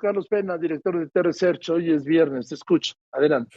Carlos Pena, director de T-Research. Hoy es viernes, te escucho. Adelante.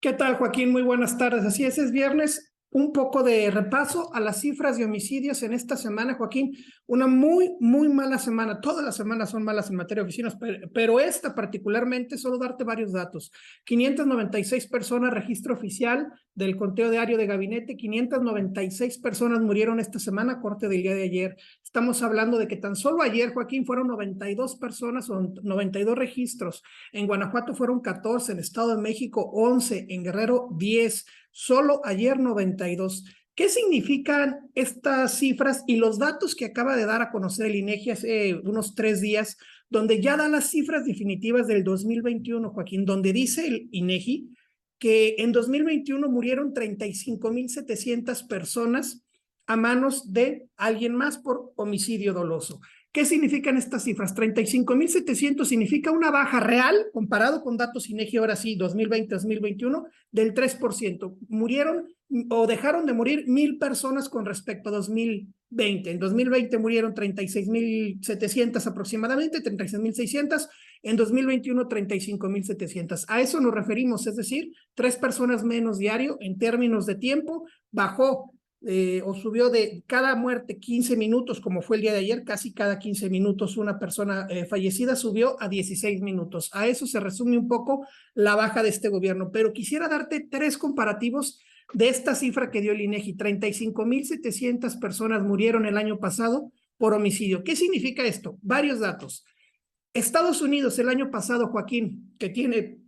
¿Qué tal, Joaquín? Muy buenas tardes. Así es, es viernes un poco de repaso a las cifras de homicidios en esta semana, Joaquín. Una muy, muy mala semana. Todas las semanas son malas en materia de oficinas, pero, esta particularmente, solo darte varios datos. 596 personas, registro oficial del conteo diario de gabinete. 596 personas murieron esta semana, corte del día de ayer. Estamos hablando de que tan solo ayer, Joaquín, fueron 92 personas o 92 registros. En Guanajuato fueron 14, en Estado de México 11, en Guerrero 10 solo ayer 92. ¿Qué significan estas cifras y los datos que acaba de dar a conocer el INEGI hace unos tres días, donde ya da las cifras definitivas del 2021, Joaquín, donde dice el INEGI que en 2021 murieron 35.700 personas a manos de alguien más por homicidio doloso. ¿Qué significan estas cifras? 35.700 significa una baja real, comparado con datos INEGI ahora sí, 2020-2021, del 3%. Murieron o dejaron de morir mil personas con respecto a 2020. En 2020 murieron 36.700 aproximadamente, 36.600. En 2021, 35.700. A eso nos referimos, es decir, tres personas menos diario en términos de tiempo. Bajó eh, o subió de cada muerte 15 minutos, como fue el día de ayer, casi cada 15 minutos una persona eh, fallecida subió a 16 minutos. A eso se resume un poco la baja de este gobierno. Pero quisiera darte tres comparativos de esta cifra que dio el INEGI. 35.700 personas murieron el año pasado por homicidio. ¿Qué significa esto? Varios datos. Estados Unidos el año pasado, Joaquín, que tiene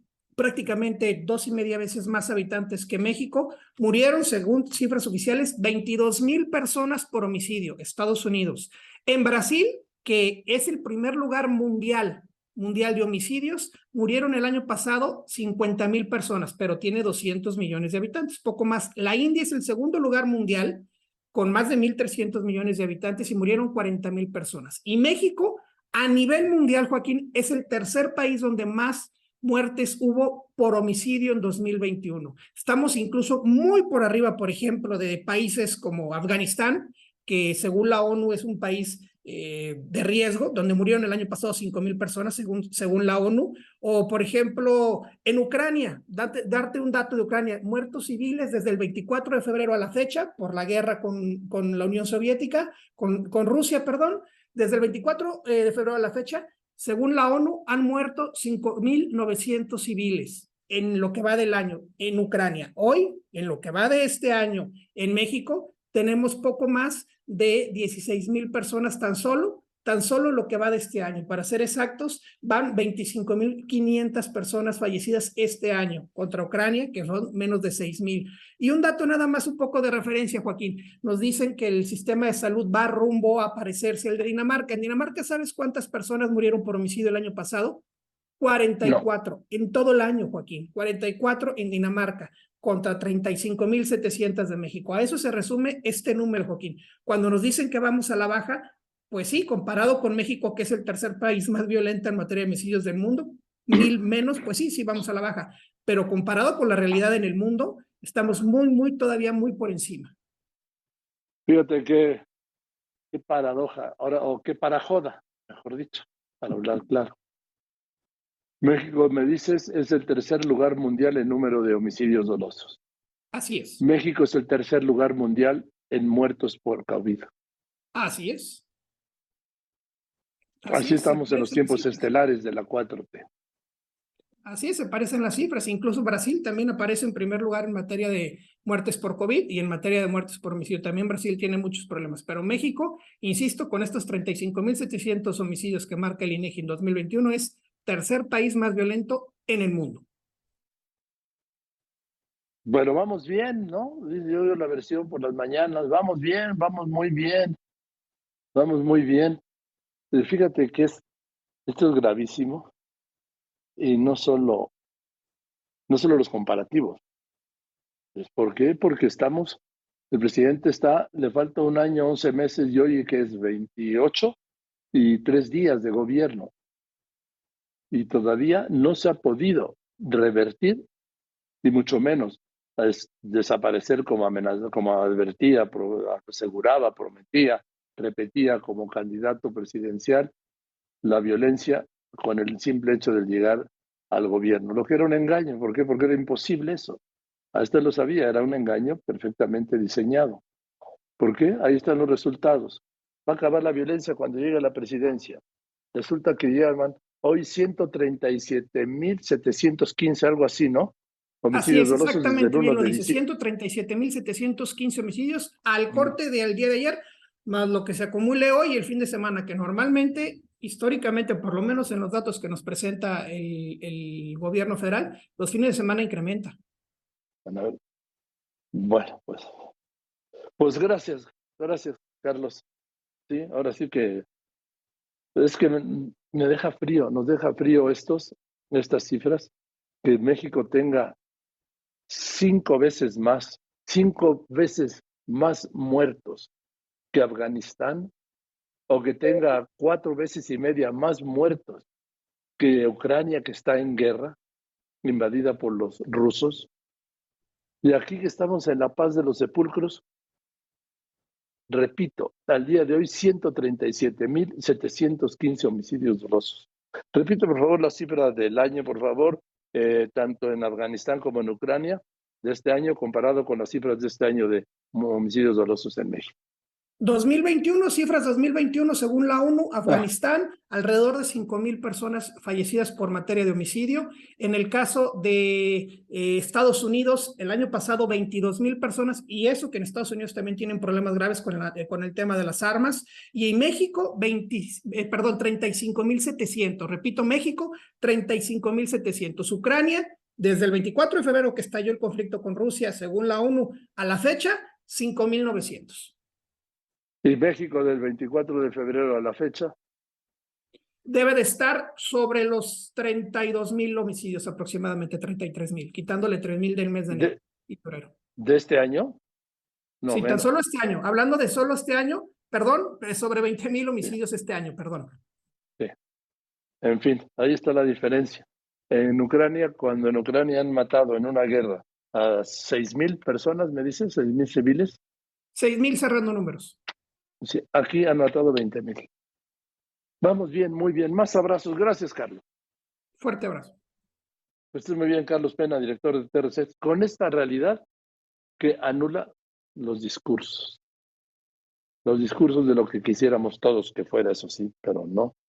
prácticamente dos y media veces más habitantes que México, murieron, según cifras oficiales, 22 mil personas por homicidio, Estados Unidos. En Brasil, que es el primer lugar mundial, mundial de homicidios, murieron el año pasado 50 mil personas, pero tiene 200 millones de habitantes, poco más. La India es el segundo lugar mundial con más de 1.300 millones de habitantes y murieron 40 mil personas. Y México, a nivel mundial, Joaquín, es el tercer país donde más muertes hubo por homicidio en 2021. Estamos incluso muy por arriba, por ejemplo, de países como Afganistán, que según la ONU es un país eh, de riesgo, donde murieron el año pasado 5 mil personas según, según la ONU, o por ejemplo en Ucrania, darte un dato de Ucrania, muertos civiles desde el 24 de febrero a la fecha por la guerra con, con la Unión Soviética, con, con Rusia, perdón, desde el 24 eh, de febrero a la fecha, según la ONU, han muerto 5.900 civiles en lo que va del año en Ucrania. Hoy, en lo que va de este año en México, tenemos poco más de 16.000 personas tan solo Tan solo lo que va de este año, para ser exactos, van 25.500 personas fallecidas este año contra Ucrania, que son menos de 6.000. Y un dato nada más un poco de referencia, Joaquín. Nos dicen que el sistema de salud va rumbo a parecerse al de Dinamarca. En Dinamarca, ¿sabes cuántas personas murieron por homicidio el año pasado? 44 en todo el año, Joaquín. 44 en Dinamarca contra 35.700 de México. A eso se resume este número, Joaquín. Cuando nos dicen que vamos a la baja, pues sí, comparado con México, que es el tercer país más violento en materia de homicidios del mundo, mil menos, pues sí, sí vamos a la baja. Pero comparado con la realidad en el mundo, estamos muy, muy, todavía muy por encima. Fíjate qué, qué paradoja, ahora, o qué parajoda, mejor dicho, para hablar claro. México, me dices, es el tercer lugar mundial en número de homicidios dolosos. Así es. México es el tercer lugar mundial en muertos por COVID. Así es. Así, estamos en los tiempos estelares de la 4T. Así es, se parecen las cifras. Incluso Brasil también aparece en primer lugar en materia de muertes por COVID y en materia de muertes por homicidio. También Brasil tiene muchos problemas. Pero México, insisto, con estos 35.700 homicidios que marca el INEGI en 2021, es tercer país más violento en el mundo. Bueno, vamos bien, ¿no? Yo oigo la versión por las mañanas. Vamos bien, vamos muy bien. Vamos muy bien. Fíjate que es, esto es gravísimo y no solo, no solo los comparativos. ¿Por qué? Porque estamos, el presidente está, le falta un año, 11 meses y hoy que es 28 y tres días de gobierno. Y todavía no se ha podido revertir, ni mucho menos desaparecer como amenaza, como advertía, aseguraba, prometía repetía como candidato presidencial la violencia con el simple hecho de llegar al gobierno, lo que era un engaño. ¿Por qué? Porque era imposible eso. A este lo sabía, era un engaño perfectamente diseñado. ¿Por qué? Ahí están los resultados. Va a acabar la violencia cuando llegue a la presidencia. Resulta que llevan hoy 137.715, algo así, ¿no? Homicidios así es, exactamente bien lo dice. 137.715 homicidios al corte del día de ayer, más lo que se acumule hoy el fin de semana, que normalmente históricamente, por lo menos en los datos que nos presenta el, gobierno federal, los fines de semana incrementa. Bueno, pues, pues gracias, gracias, Carlos. Sí, ahora sí que es que me, me deja frío, nos deja frío estos, estas cifras, que México tenga cinco veces más, cinco veces más muertos que Afganistán o que tenga cuatro veces y media más muertos que Ucrania que está en guerra, invadida por los rusos. Y aquí que estamos en la paz de los sepulcros, repito, al día de hoy 137.715 homicidios dolosos. Repito, por favor, la cifra del año, por favor, eh, tanto en Afganistán como en Ucrania, de este año comparado con las cifras de este año de homicidios dolosos en México. 2021, cifras 2021 según la ONU, Afganistán, alrededor de 5 mil personas fallecidas por materia de homicidio. En el caso de eh, Estados Unidos, el año pasado 22 mil personas, y eso que en Estados Unidos también tienen problemas graves con, eh, con el tema de las armas. Y en México, 20, eh, perdón, 35 mil 700. Repito, México, 35 mil 700. Ucrania, desde el 24 de febrero que estalló el conflicto con Rusia, según la ONU, a la fecha, 5 mil 900. Y México del 24 de febrero a la fecha. Debe de estar sobre los 32 mil homicidios, aproximadamente 33 mil, quitándole 3 mil del mes de enero y febrero. ¿De este año? No, sí, tan solo este año. Hablando de solo este año, perdón, sobre 20 mil homicidios este año, perdón. Sí. En fin, ahí está la diferencia. En Ucrania, cuando en Ucrania han matado en una guerra a 6 mil personas, me dicen, 6 mil civiles. 6 mil cerrando números. Sí, aquí han matado 20 mil. Vamos bien, muy bien. Más abrazos. Gracias, Carlos. Fuerte abrazo. Pues muy bien, Carlos Pena, director de TRC, con esta realidad que anula los discursos. Los discursos de lo que quisiéramos todos que fuera eso sí, pero no.